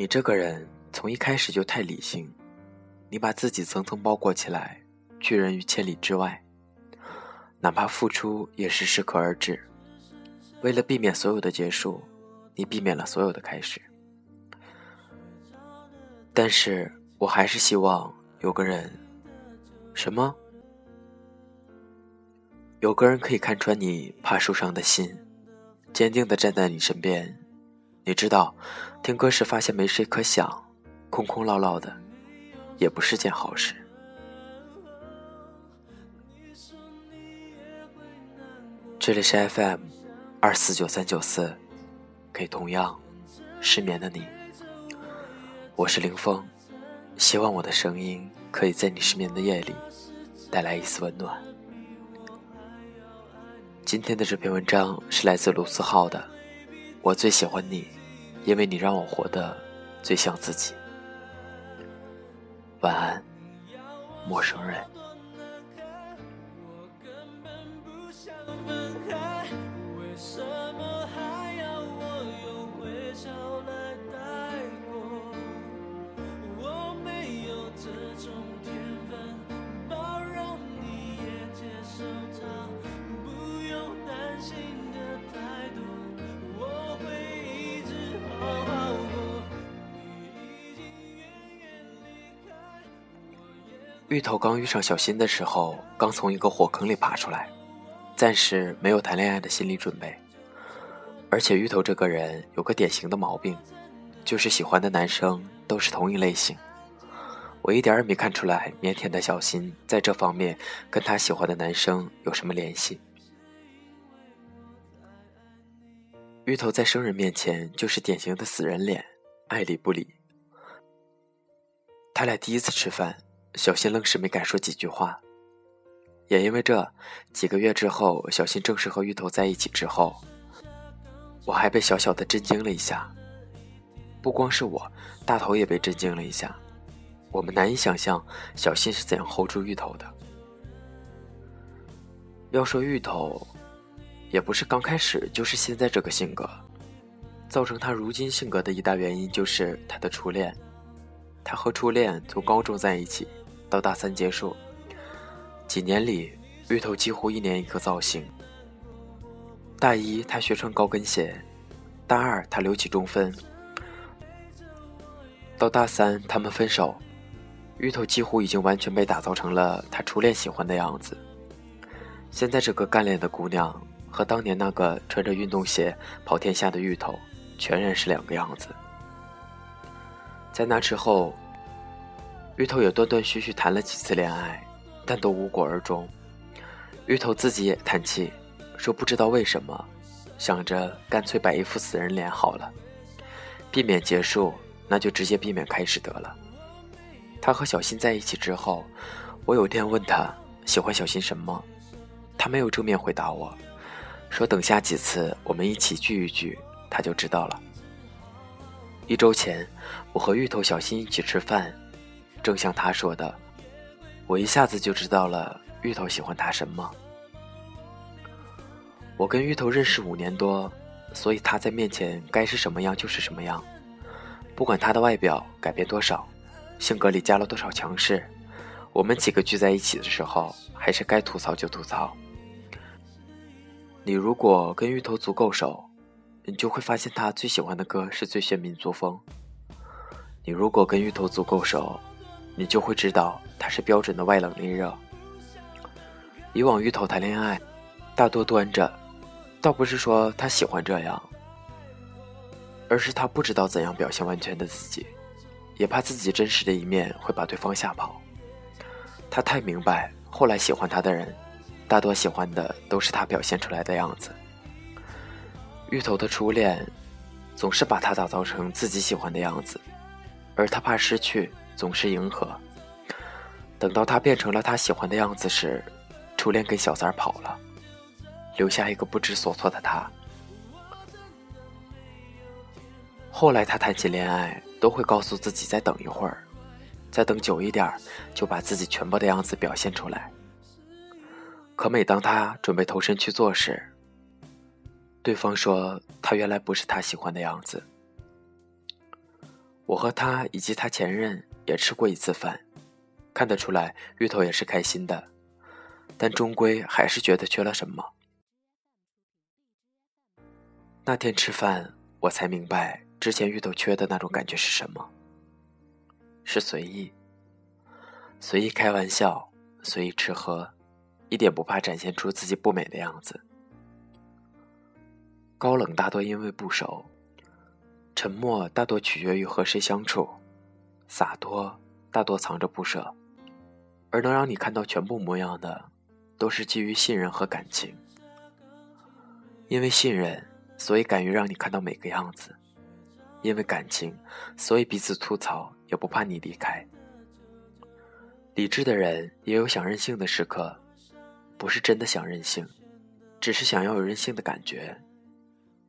你这个人从一开始就太理性，你把自己层层包裹起来，拒人于千里之外。哪怕付出也是适可而止。为了避免所有的结束，你避免了所有的开始。但是我还是希望有个人，什么？有个人可以看穿你怕受伤的心，坚定的站在你身边。你知道，听歌时发现没谁可想，空空落落的，也不是件好事。这里是 FM 二四九三九四，给同样失眠的你。我是林峰，希望我的声音可以在你失眠的夜里带来一丝温暖。今天的这篇文章是来自卢思浩的。我最喜欢你，因为你让我活得最像自己。晚安，陌生人。芋头刚遇上小新的时候，刚从一个火坑里爬出来，暂时没有谈恋爱的心理准备。而且芋头这个人有个典型的毛病，就是喜欢的男生都是同一类型。我一点也没看出来腼腆的小新在这方面跟他喜欢的男生有什么联系。芋头在生人面前就是典型的死人脸，爱理不理。他俩第一次吃饭。小新愣是没敢说几句话，也因为这几个月之后，小新正式和芋头在一起之后，我还被小小的震惊了一下。不光是我，大头也被震惊了一下。我们难以想象小新是怎样 hold 住芋头的。要说芋头，也不是刚开始就是现在这个性格，造成他如今性格的一大原因就是他的初恋。他和初恋从高中在一起。到大三结束，几年里，芋头几乎一年一个造型。大一他学穿高跟鞋，大二他留起中分，到大三他们分手，芋头几乎已经完全被打造成了他初恋喜欢的样子。现在这个干练的姑娘和当年那个穿着运动鞋跑天下的芋头，全然是两个样子。在那之后。芋头也断断续续谈了几次恋爱，但都无果而终。芋头自己也叹气，说不知道为什么，想着干脆摆一副死人脸好了，避免结束，那就直接避免开始得了。他和小新在一起之后，我有天问他喜欢小新什么，他没有正面回答我，说等下几次我们一起聚一聚，他就知道了。一周前，我和芋头、小新一起吃饭。正像他说的，我一下子就知道了芋头喜欢他什么。我跟芋头认识五年多，所以他在面前该是什么样就是什么样。不管他的外表改变多少，性格里加了多少强势，我们几个聚在一起的时候，还是该吐槽就吐槽。你如果跟芋头足够熟，你就会发现他最喜欢的歌是最炫民族风。你如果跟芋头足够熟，你就会知道他是标准的外冷内热。以往芋头谈恋爱，大多端着，倒不是说他喜欢这样，而是他不知道怎样表现完全的自己，也怕自己真实的一面会把对方吓跑。他太明白，后来喜欢他的人，大多喜欢的都是他表现出来的样子。芋头的初恋，总是把他打造成自己喜欢的样子，而他怕失去。总是迎合。等到他变成了他喜欢的样子时，初恋跟小三跑了，留下一个不知所措的他。后来他谈起恋爱，都会告诉自己再等一会儿，再等久一点就把自己全部的样子表现出来。可每当他准备投身去做时，对方说他原来不是他喜欢的样子。我和他以及他前任也吃过一次饭，看得出来芋头也是开心的，但终归还是觉得缺了什么。那天吃饭，我才明白之前芋头缺的那种感觉是什么，是随意，随意开玩笑，随意吃喝，一点不怕展现出自己不美的样子。高冷大多因为不熟。沉默大多取决于和谁相处，洒脱大多藏着不舍，而能让你看到全部模样的，都是基于信任和感情。因为信任，所以敢于让你看到每个样子；因为感情，所以彼此吐槽也不怕你离开。理智的人也有想任性的时刻，不是真的想任性，只是想要有任性的感觉。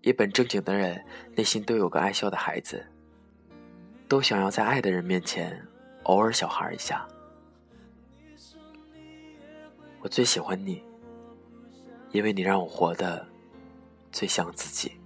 一本正经的人，内心都有个爱笑的孩子，都想要在爱的人面前偶尔小孩一下。我最喜欢你，因为你让我活得最像自己。